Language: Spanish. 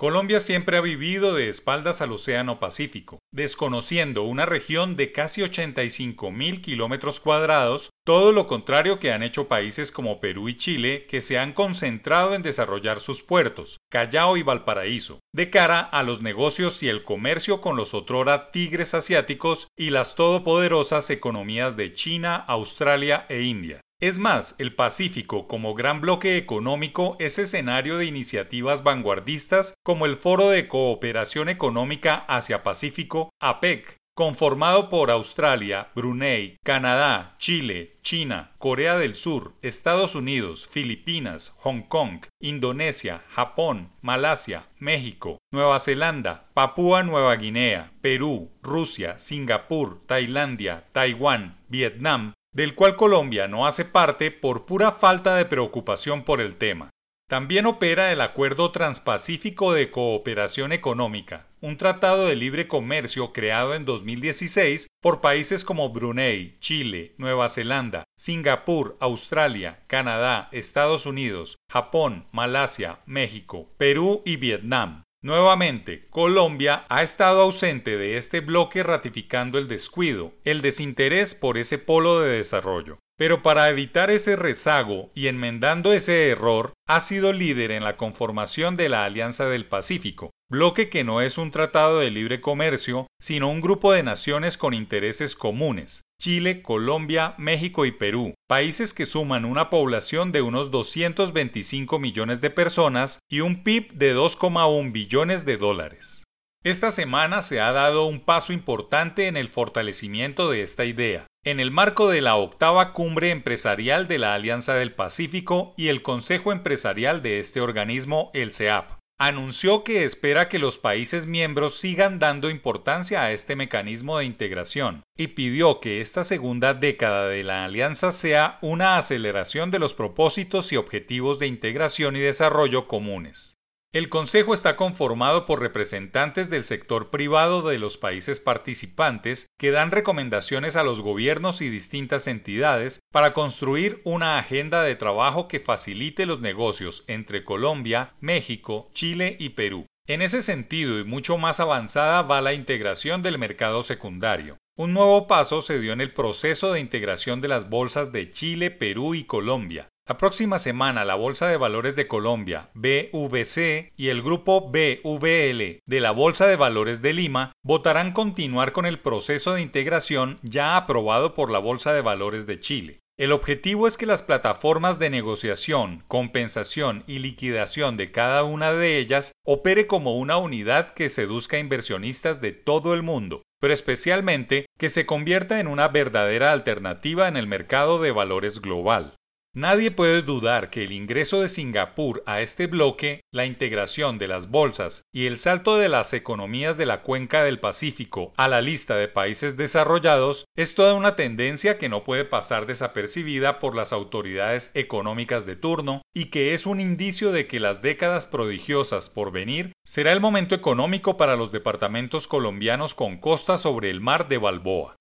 Colombia siempre ha vivido de espaldas al Océano Pacífico, desconociendo una región de casi 85 mil kilómetros cuadrados, todo lo contrario que han hecho países como Perú y Chile, que se han concentrado en desarrollar sus puertos, Callao y Valparaíso, de cara a los negocios y el comercio con los otrora tigres asiáticos y las todopoderosas economías de China, Australia e India. Es más, el Pacífico como gran bloque económico es escenario de iniciativas vanguardistas como el Foro de Cooperación Económica Asia-Pacífico, APEC, conformado por Australia, Brunei, Canadá, Chile, China, Corea del Sur, Estados Unidos, Filipinas, Hong Kong, Indonesia, Japón, Malasia, México, Nueva Zelanda, Papúa Nueva Guinea, Perú, Rusia, Singapur, Tailandia, Taiwán, Vietnam, del cual Colombia no hace parte por pura falta de preocupación por el tema. También opera el Acuerdo Transpacífico de Cooperación Económica, un tratado de libre comercio creado en 2016 por países como Brunei, Chile, Nueva Zelanda, Singapur, Australia, Canadá, Estados Unidos, Japón, Malasia, México, Perú y Vietnam. Nuevamente, Colombia ha estado ausente de este bloque ratificando el descuido, el desinterés por ese polo de desarrollo. Pero para evitar ese rezago y enmendando ese error, ha sido líder en la conformación de la Alianza del Pacífico, bloque que no es un tratado de libre comercio, sino un grupo de naciones con intereses comunes. Chile, Colombia, México y Perú, países que suman una población de unos 225 millones de personas y un PIB de 2,1 billones de dólares. Esta semana se ha dado un paso importante en el fortalecimiento de esta idea, en el marco de la octava cumbre empresarial de la Alianza del Pacífico y el Consejo Empresarial de este organismo, el CEAP anunció que espera que los países miembros sigan dando importancia a este mecanismo de integración y pidió que esta segunda década de la alianza sea una aceleración de los propósitos y objetivos de integración y desarrollo comunes. El Consejo está conformado por representantes del sector privado de los países participantes que dan recomendaciones a los gobiernos y distintas entidades para construir una agenda de trabajo que facilite los negocios entre Colombia, México, Chile y Perú. En ese sentido y mucho más avanzada va la integración del mercado secundario. Un nuevo paso se dio en el proceso de integración de las bolsas de Chile, Perú y Colombia, la próxima semana la Bolsa de Valores de Colombia, BVC, y el grupo BVL de la Bolsa de Valores de Lima votarán continuar con el proceso de integración ya aprobado por la Bolsa de Valores de Chile. El objetivo es que las plataformas de negociación, compensación y liquidación de cada una de ellas opere como una unidad que seduzca a inversionistas de todo el mundo, pero especialmente que se convierta en una verdadera alternativa en el mercado de valores global. Nadie puede dudar que el ingreso de Singapur a este bloque, la integración de las bolsas y el salto de las economías de la cuenca del Pacífico a la lista de países desarrollados es toda una tendencia que no puede pasar desapercibida por las autoridades económicas de turno y que es un indicio de que las décadas prodigiosas por venir será el momento económico para los departamentos colombianos con costa sobre el mar de Balboa.